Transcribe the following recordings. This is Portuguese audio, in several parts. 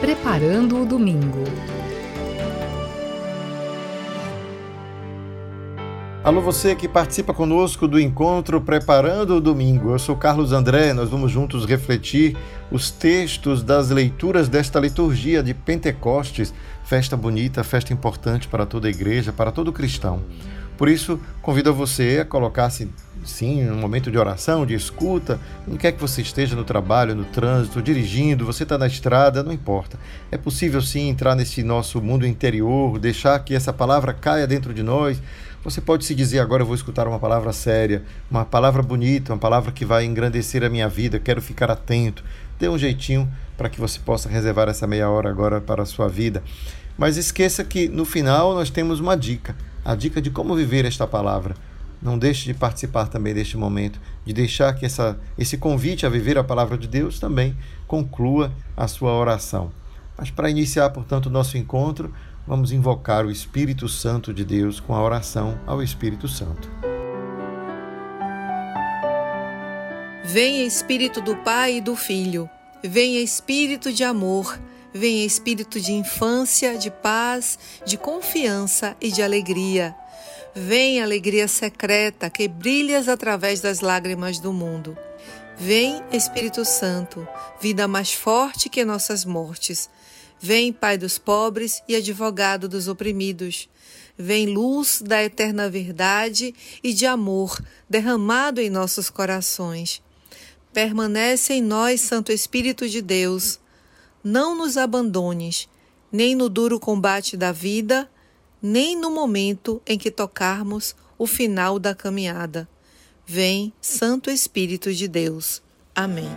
Preparando o Domingo. Alô, você que participa conosco do encontro Preparando o Domingo. Eu sou Carlos André, nós vamos juntos refletir os textos das leituras desta liturgia de Pentecostes, festa bonita, festa importante para toda a igreja, para todo cristão. Por isso, convido você a colocar-se sim, um momento de oração, de escuta, não quer que você esteja no trabalho, no trânsito, dirigindo, você está na estrada, não importa. É possível sim entrar nesse nosso mundo interior, deixar que essa palavra caia dentro de nós. Você pode se dizer agora eu vou escutar uma palavra séria, uma palavra bonita, uma palavra que vai engrandecer a minha vida, quero ficar atento. Dê um jeitinho para que você possa reservar essa meia hora agora para a sua vida. Mas esqueça que no final nós temos uma dica, a dica de como viver esta palavra não deixe de participar também deste momento, de deixar que essa, esse convite a viver a palavra de Deus também conclua a sua oração. Mas para iniciar, portanto, o nosso encontro, vamos invocar o Espírito Santo de Deus com a oração ao Espírito Santo. Venha Espírito do Pai e do Filho, venha Espírito de amor, venha Espírito de infância, de paz, de confiança e de alegria. Vem alegria secreta que brilhas através das lágrimas do mundo. Vem Espírito Santo, vida mais forte que nossas mortes. Vem Pai dos pobres e advogado dos oprimidos. Vem luz da eterna verdade e de amor derramado em nossos corações. Permanece em nós, Santo Espírito de Deus. Não nos abandones, nem no duro combate da vida, nem no momento em que tocarmos o final da caminhada. Vem, Santo Espírito de Deus. Amém.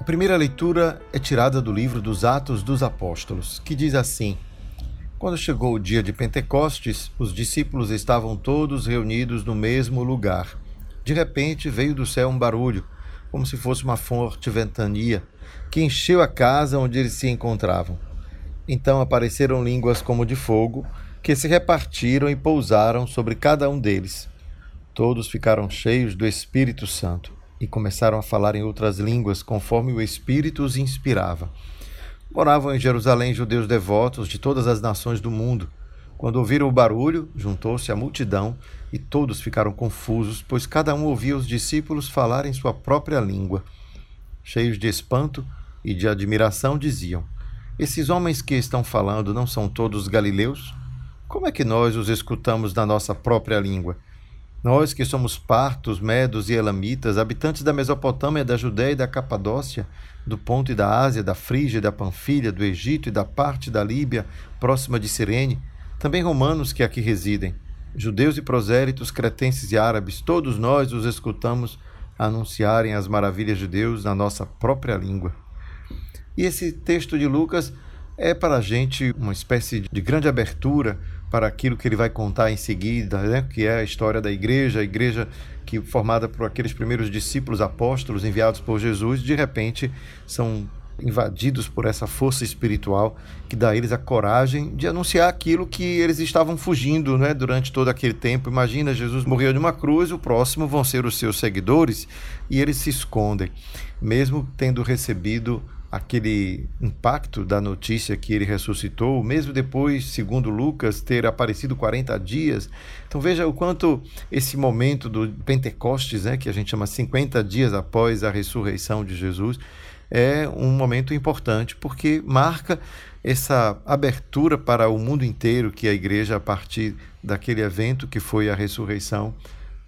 A primeira leitura é tirada do livro dos Atos dos Apóstolos, que diz assim: Quando chegou o dia de Pentecostes, os discípulos estavam todos reunidos no mesmo lugar. De repente veio do céu um barulho, como se fosse uma forte ventania que encheu a casa onde eles se encontravam. Então apareceram línguas como de fogo, que se repartiram e pousaram sobre cada um deles. Todos ficaram cheios do Espírito Santo e começaram a falar em outras línguas, conforme o Espírito os inspirava. Moravam em Jerusalém judeus devotos de todas as nações do mundo. Quando ouviram o barulho, juntou-se a multidão e todos ficaram confusos, pois cada um ouvia os discípulos falar em sua própria língua. Cheios de espanto, e de admiração diziam: Esses homens que estão falando não são todos galileus? Como é que nós os escutamos na nossa própria língua? Nós que somos partos, medos e elamitas, habitantes da Mesopotâmia, da Judéia e da Capadócia, do Ponto e da Ásia, da Frígia, da Panfilha, do Egito e da parte da Líbia, próxima de Cirene, também romanos que aqui residem, judeus e prosélitos, cretenses e árabes, todos nós os escutamos anunciarem as maravilhas de Deus na nossa própria língua. E esse texto de Lucas é para a gente uma espécie de grande abertura para aquilo que ele vai contar em seguida, né? que é a história da igreja, a igreja que formada por aqueles primeiros discípulos apóstolos enviados por Jesus, de repente são invadidos por essa força espiritual que dá a eles a coragem de anunciar aquilo que eles estavam fugindo né, durante todo aquele tempo. Imagina, Jesus morreu de uma cruz, o próximo vão ser os seus seguidores e eles se escondem, mesmo tendo recebido aquele impacto da notícia que ele ressuscitou, mesmo depois, segundo Lucas, ter aparecido 40 dias. Então veja o quanto esse momento do Pentecostes, né, que a gente chama 50 dias após a ressurreição de Jesus, é um momento importante porque marca essa abertura para o mundo inteiro que a igreja a partir daquele evento que foi a ressurreição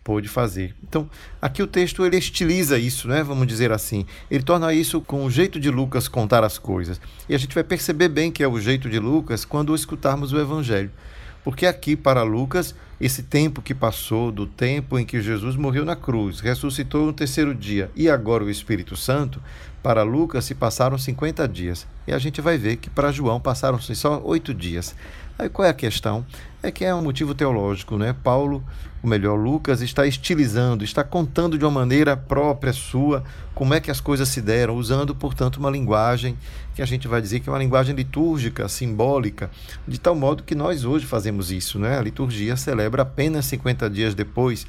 pôde fazer. Então, aqui o texto ele estiliza isso, né? Vamos dizer assim. Ele torna isso com o jeito de Lucas contar as coisas. E a gente vai perceber bem que é o jeito de Lucas quando escutarmos o evangelho. Porque aqui para Lucas, esse tempo que passou do tempo em que Jesus morreu na cruz, ressuscitou no terceiro dia e agora o Espírito Santo, para Lucas se passaram 50 dias. E a gente vai ver que para João passaram-se só oito dias. Aí qual é a questão? É que é um motivo teológico, né? Paulo, ou melhor, Lucas, está estilizando, está contando de uma maneira própria sua como é que as coisas se deram, usando, portanto, uma linguagem que a gente vai dizer que é uma linguagem litúrgica, simbólica, de tal modo que nós hoje fazemos isso, né? A liturgia celebra apenas 50 dias depois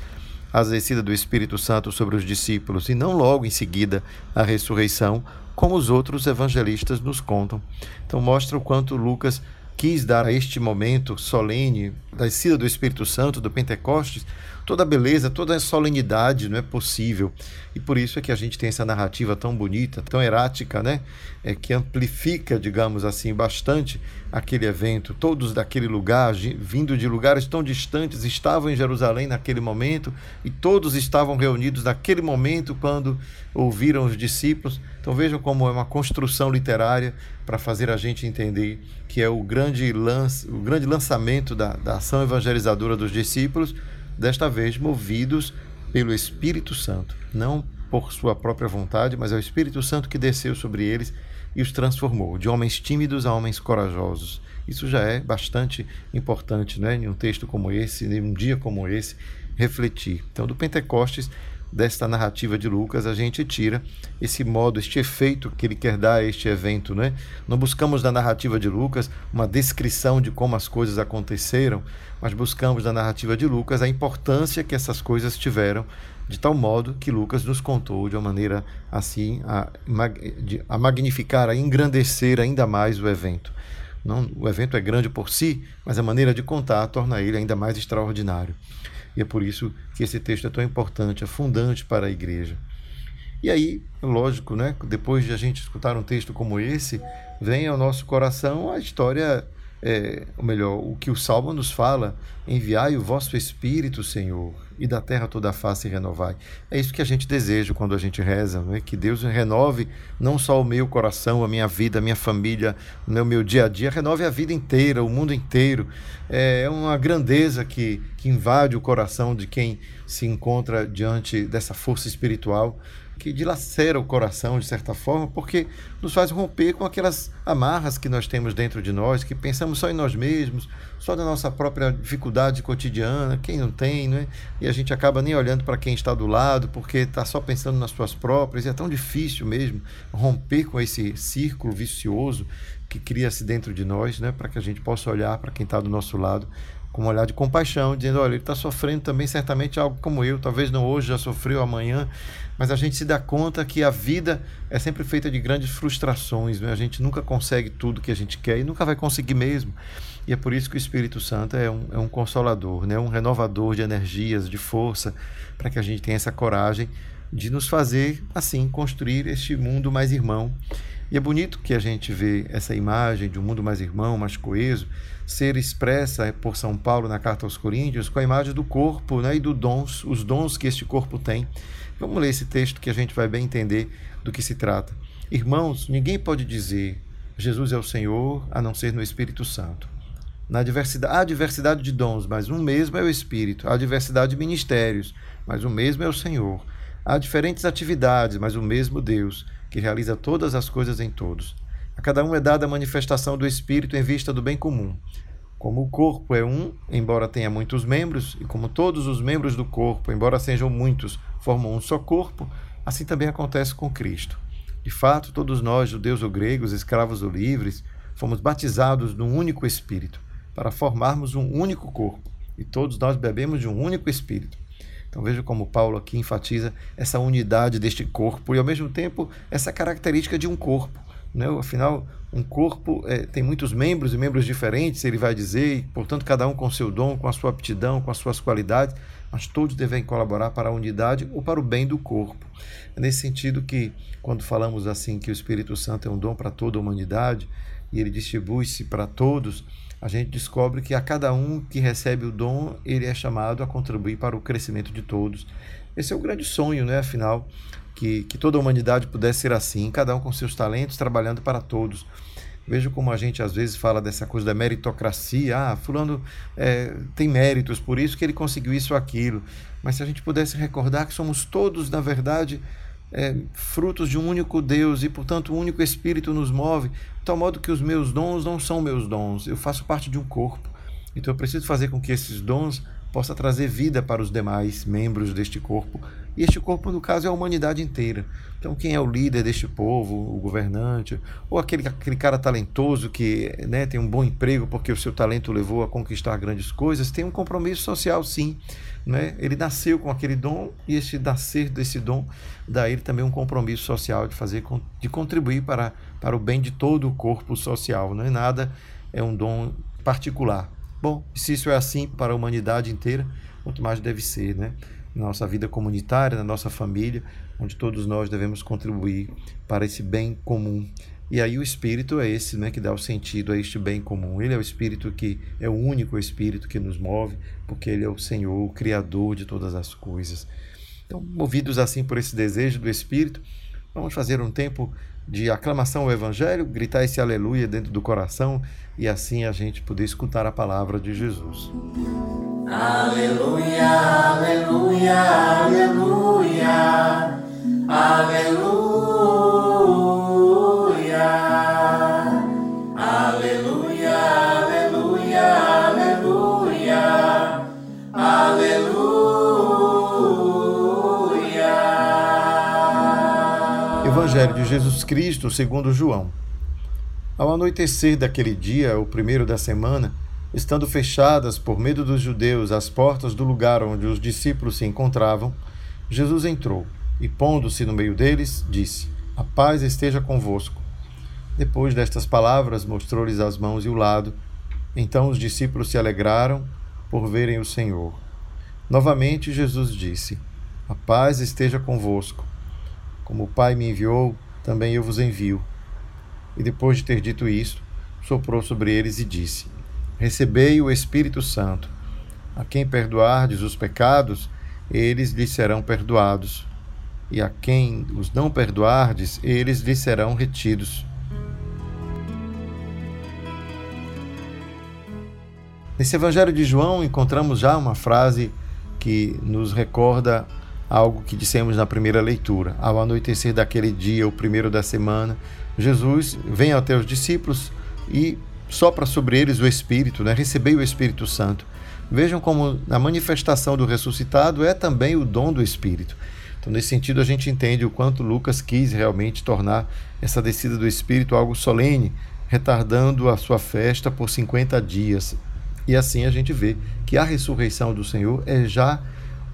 a descida do Espírito Santo sobre os discípulos e não logo em seguida a ressurreição, como os outros evangelistas nos contam. Então mostra o quanto Lucas quis dar a este momento solene da descida do Espírito Santo, do Pentecostes, toda a beleza, toda a solenidade, não é possível. E por isso é que a gente tem essa narrativa tão bonita, tão erática, né? É que amplifica, digamos assim, bastante aquele evento. Todos daquele lugar, vindo de lugares tão distantes, estavam em Jerusalém naquele momento e todos estavam reunidos naquele momento quando ouviram os discípulos. Então vejam como é uma construção literária para fazer a gente entender que é o grande, lance, o grande lançamento da, da ação evangelizadora dos discípulos desta vez movidos pelo Espírito Santo, não por sua própria vontade, mas é o Espírito Santo que desceu sobre eles e os transformou, de homens tímidos a homens corajosos. Isso já é bastante importante, né? em um texto como esse, em um dia como esse, refletir. Então, do Pentecostes, desta narrativa de Lucas, a gente tira esse modo, este efeito que ele quer dar a este evento. Né? Não buscamos na narrativa de Lucas uma descrição de como as coisas aconteceram, mas buscamos na narrativa de Lucas a importância que essas coisas tiveram, de tal modo que Lucas nos contou de uma maneira assim a, a magnificar, a engrandecer ainda mais o evento. Não, o evento é grande por si, mas a maneira de contar torna ele ainda mais extraordinário. E é por isso que esse texto é tão importante, é fundante para a igreja. E aí, lógico, né, depois de a gente escutar um texto como esse, vem ao nosso coração a história, é, ou melhor, o que o Salmo nos fala: enviai o vosso Espírito, Senhor, e da terra toda a face renovai. É isso que a gente deseja quando a gente reza, não é? que Deus renove não só o meu coração, a minha vida, a minha família, o meu dia a dia, renove a vida inteira, o mundo inteiro. É uma grandeza que, que invade o coração de quem se encontra diante dessa força espiritual que dilacera o coração de certa forma, porque nos faz romper com aquelas amarras que nós temos dentro de nós, que pensamos só em nós mesmos, só na nossa própria dificuldade cotidiana, quem não tem, né? E a gente acaba nem olhando para quem está do lado, porque está só pensando nas suas próprias, e é tão difícil mesmo romper com esse círculo vicioso que cria-se dentro de nós, né? Para que a gente possa olhar para quem está do nosso lado com um olhar de compaixão, dizendo: olha, ele está sofrendo também certamente algo como eu, talvez não hoje, já sofreu amanhã, mas a gente se dá conta que a vida é sempre feita de grandes frustrações, né? a gente nunca consegue tudo que a gente quer e nunca vai conseguir mesmo. E é por isso que o Espírito Santo é um, é um consolador, né? um renovador de energias, de força, para que a gente tenha essa coragem de nos fazer, assim, construir este mundo mais irmão. E é bonito que a gente vê essa imagem de um mundo mais irmão, mais coeso, ser expressa por São Paulo na carta aos Coríntios com a imagem do corpo né, e dos dons, os dons que este corpo tem. Vamos ler esse texto que a gente vai bem entender do que se trata. Irmãos, ninguém pode dizer Jesus é o Senhor a não ser no Espírito Santo. Na diversidade, há diversidade de dons, mas um mesmo é o Espírito. Há diversidade de ministérios, mas o mesmo é o Senhor. Há diferentes atividades, mas o mesmo Deus, que realiza todas as coisas em todos. A cada um é dada a manifestação do Espírito em vista do bem comum. Como o corpo é um, embora tenha muitos membros, e como todos os membros do corpo, embora sejam muitos, formam um só corpo, assim também acontece com Cristo. De fato, todos nós, judeus ou gregos, escravos ou livres, fomos batizados num único Espírito, para formarmos um único corpo, e todos nós bebemos de um único Espírito. Então veja como Paulo aqui enfatiza essa unidade deste corpo e, ao mesmo tempo, essa característica de um corpo. Né? Afinal, um corpo é, tem muitos membros e membros diferentes, ele vai dizer, e, portanto, cada um com seu dom, com a sua aptidão, com as suas qualidades, mas todos devem colaborar para a unidade ou para o bem do corpo. É nesse sentido que, quando falamos assim que o Espírito Santo é um dom para toda a humanidade e ele distribui-se para todos, a gente descobre que a cada um que recebe o dom, ele é chamado a contribuir para o crescimento de todos. Esse é o grande sonho, né? Afinal, que, que toda a humanidade pudesse ser assim, cada um com seus talentos, trabalhando para todos. Vejo como a gente às vezes fala dessa coisa da meritocracia. Ah, fulano é, tem méritos, por isso que ele conseguiu isso ou aquilo. Mas se a gente pudesse recordar que somos todos, na verdade, é, frutos de um único Deus e, portanto, um único Espírito nos move, de tal modo que os meus dons não são meus dons, eu faço parte de um corpo. Então eu preciso fazer com que esses dons possa trazer vida para os demais membros deste corpo, E este corpo, no caso, é a humanidade inteira. Então, quem é o líder deste povo, o governante, ou aquele, aquele cara talentoso que né, tem um bom emprego porque o seu talento levou a conquistar grandes coisas, tem um compromisso social, sim. Né? Ele nasceu com aquele dom e esse nascer desse dom dá a ele também um compromisso social de fazer, de contribuir para, para o bem de todo o corpo social. Não é nada, é um dom particular. Bom, se isso é assim para a humanidade inteira, quanto mais deve ser, né? Na nossa vida comunitária, na nossa família, onde todos nós devemos contribuir para esse bem comum. E aí o Espírito é esse né, que dá o sentido a este bem comum. Ele é o Espírito que é o único Espírito que nos move, porque Ele é o Senhor, o Criador de todas as coisas. Então, movidos assim por esse desejo do Espírito, vamos fazer um tempo de aclamação ao Evangelho, gritar esse aleluia dentro do coração e assim a gente poder escutar a palavra de Jesus. Aleluia, aleluia, aleluia. Aleluia. Aleluia, aleluia, aleluia. Aleluia. Evangelho de Jesus Cristo, segundo João. Ao anoitecer daquele dia, o primeiro da semana, estando fechadas por medo dos judeus as portas do lugar onde os discípulos se encontravam, Jesus entrou e, pondo-se no meio deles, disse: A paz esteja convosco. Depois destas palavras, mostrou-lhes as mãos e o lado. Então os discípulos se alegraram por verem o Senhor. Novamente Jesus disse: A paz esteja convosco. Como o Pai me enviou, também eu vos envio. E depois de ter dito isto, soprou sobre eles e disse: Recebei o Espírito Santo. A quem perdoardes os pecados, eles lhes serão perdoados e a quem os não perdoardes, eles lhe serão retidos. Nesse Evangelho de João encontramos já uma frase que nos recorda algo que dissemos na primeira leitura. Ao anoitecer daquele dia, o primeiro da semana, Jesus vem até os discípulos e sopra sobre eles o Espírito, né? recebei o Espírito Santo. Vejam como a manifestação do ressuscitado é também o dom do Espírito. Então, nesse sentido, a gente entende o quanto Lucas quis realmente tornar essa descida do Espírito algo solene, retardando a sua festa por 50 dias. E assim a gente vê que a ressurreição do Senhor é já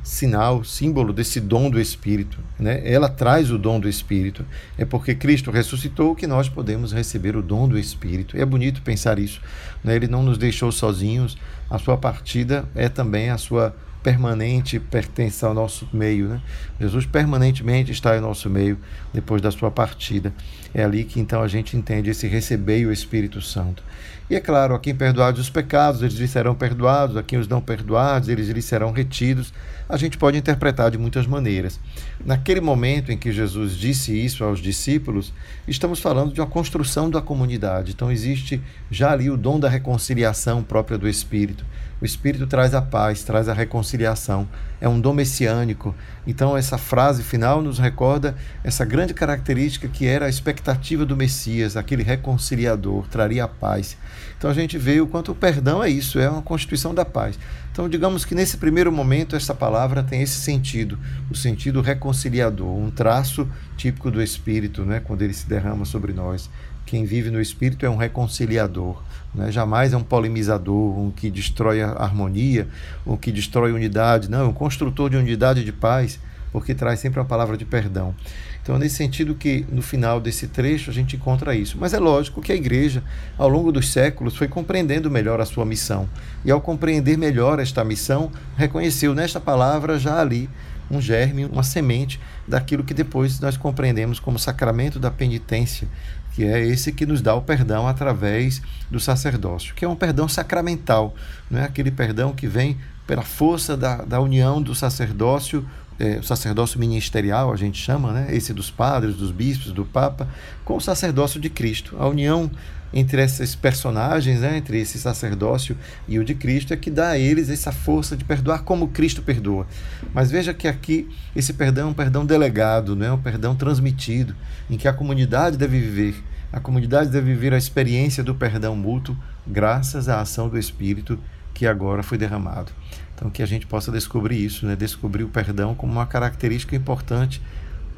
sinal, símbolo desse dom do Espírito. Né? Ela traz o dom do Espírito. É porque Cristo ressuscitou que nós podemos receber o dom do Espírito. É bonito pensar isso. Né? Ele não nos deixou sozinhos. A sua partida é também a sua permanente pertença ao nosso meio. Né? Jesus permanentemente está em nosso meio depois da sua partida. É ali que então a gente entende esse receber o Espírito Santo. E é claro, a quem perdoados os pecados, eles lhe serão perdoados, a quem os não perdoados, eles lhe serão retidos. A gente pode interpretar de muitas maneiras. Naquele momento em que Jesus disse isso aos discípulos, estamos falando de uma construção da comunidade. Então existe já ali o dom da reconciliação própria do Espírito. O Espírito traz a paz, traz a reconciliação. É um dom messiânico. Então, essa frase final nos recorda essa grande característica que era a expectativa do Messias, aquele reconciliador, traria a paz. Então, a gente vê o quanto o perdão é isso, é uma constituição da paz. Então, digamos que nesse primeiro momento, essa palavra tem esse sentido, o sentido reconciliador, um traço típico do Espírito, né, quando ele se derrama sobre nós. Quem vive no Espírito é um reconciliador, né? jamais é um polemizador, um que destrói a harmonia, um que destrói a unidade. Não, é um construtor de unidade e de paz, porque traz sempre a palavra de perdão. Então, nesse sentido que no final desse trecho a gente encontra isso. Mas é lógico que a igreja, ao longo dos séculos, foi compreendendo melhor a sua missão. E ao compreender melhor esta missão, reconheceu nesta palavra já ali um germe, uma semente daquilo que depois nós compreendemos como sacramento da penitência, que é esse que nos dá o perdão através do sacerdócio, que é um perdão sacramental, não é aquele perdão que vem pela força da, da união do sacerdócio, é, o sacerdócio ministerial, a gente chama, né? esse dos padres, dos bispos, do Papa, com o sacerdócio de Cristo. A união entre esses personagens, né, entre esse sacerdócio e o de Cristo, é que dá a eles essa força de perdoar como Cristo perdoa. Mas veja que aqui esse perdão é um perdão delegado, não é um perdão transmitido, em que a comunidade deve viver. A comunidade deve viver a experiência do perdão mútuo, graças à ação do Espírito que agora foi derramado. Então, que a gente possa descobrir isso, né? descobrir o perdão como uma característica importante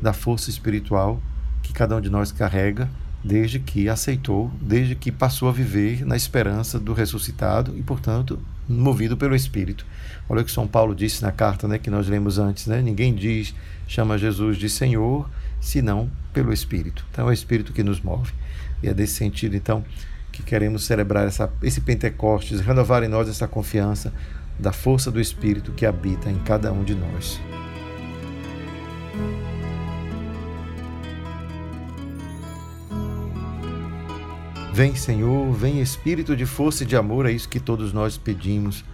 da força espiritual que cada um de nós carrega desde que aceitou, desde que passou a viver na esperança do ressuscitado e, portanto, movido pelo Espírito. Olha o que São Paulo disse na carta né, que nós lemos antes: né? ninguém diz, chama Jesus de Senhor, senão pelo Espírito. Então, é o Espírito que nos move. E é desse sentido, então, que queremos celebrar essa, esse Pentecostes, renovar em nós essa confiança da força do Espírito que habita em cada um de nós. Vem, Senhor, vem Espírito de força e de amor, é isso que todos nós pedimos,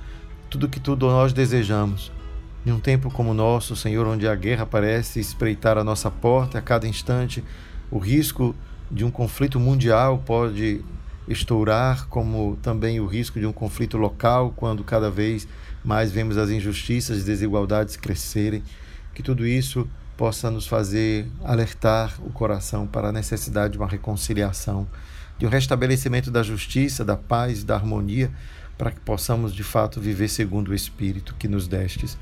tudo que tudo nós desejamos. Em um tempo como o nosso, Senhor, onde a guerra parece espreitar a nossa porta a cada instante, o risco de um conflito mundial pode estourar, como também o risco de um conflito local, quando cada vez mais vemos as injustiças e desigualdades crescerem. Que tudo isso possa nos fazer alertar o coração para a necessidade de uma reconciliação de um restabelecimento da justiça, da paz, da harmonia, para que possamos de fato viver segundo o Espírito que nos destes.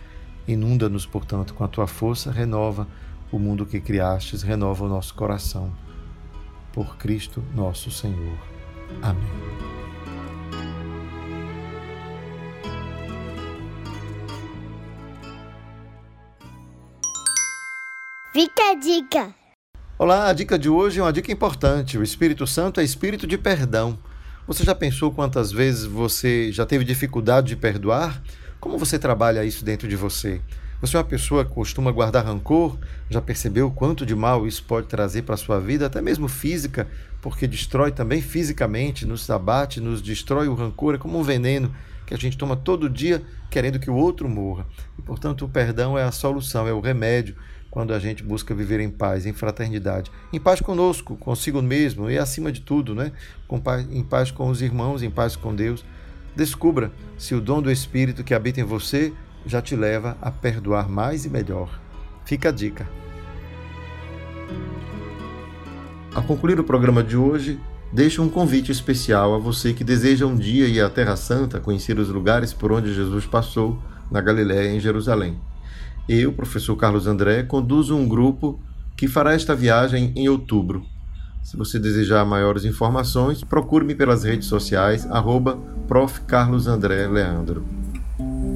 Inunda-nos, portanto, com a tua força, renova o mundo que criastes, renova o nosso coração. Por Cristo nosso Senhor. Amém. Fica a dica! Olá, a dica de hoje é uma dica importante. O Espírito Santo é espírito de perdão. Você já pensou quantas vezes você já teve dificuldade de perdoar? Como você trabalha isso dentro de você? Você é uma pessoa que costuma guardar rancor? Já percebeu quanto de mal isso pode trazer para a sua vida, até mesmo física, porque destrói também fisicamente, nos abate, nos destrói o rancor, é como um veneno que a gente toma todo dia querendo que o outro morra. E, portanto, o perdão é a solução, é o remédio quando a gente busca viver em paz, em fraternidade, em paz conosco, consigo mesmo e acima de tudo, né? em paz com os irmãos, em paz com Deus. Descubra se o dom do Espírito que habita em você já te leva a perdoar mais e melhor. Fica a dica. Ao concluir o programa de hoje, deixo um convite especial a você que deseja um dia ir à Terra Santa, conhecer os lugares por onde Jesus passou na Galiléia em Jerusalém. Eu, professor Carlos André, conduzo um grupo que fará esta viagem em outubro. Se você desejar maiores informações, procure-me pelas redes sociais, arroba Prof. Carlos André Leandro.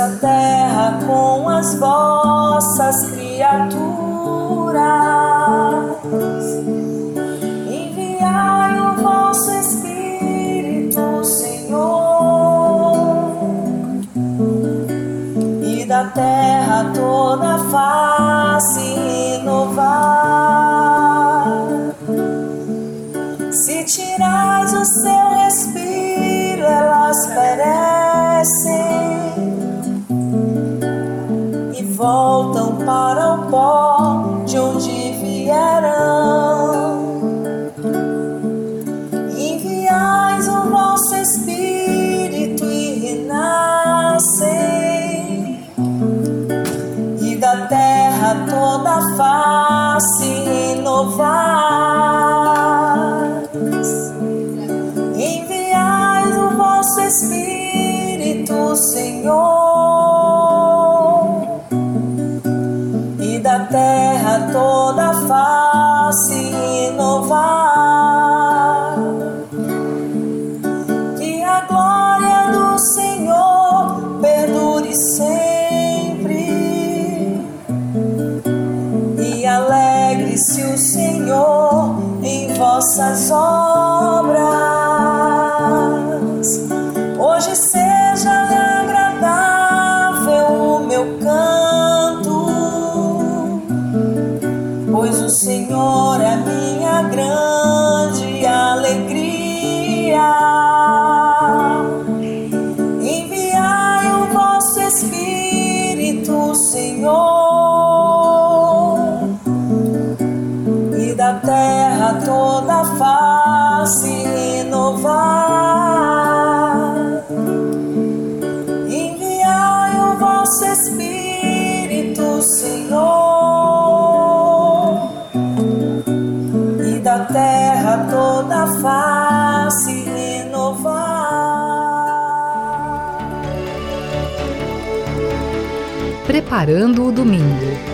a terra com as vossas criaturas. Enviai o vosso Espírito, Senhor, e da terra toda face renovar. Se tirais o seu respiro, terra toda a Preparando o domingo.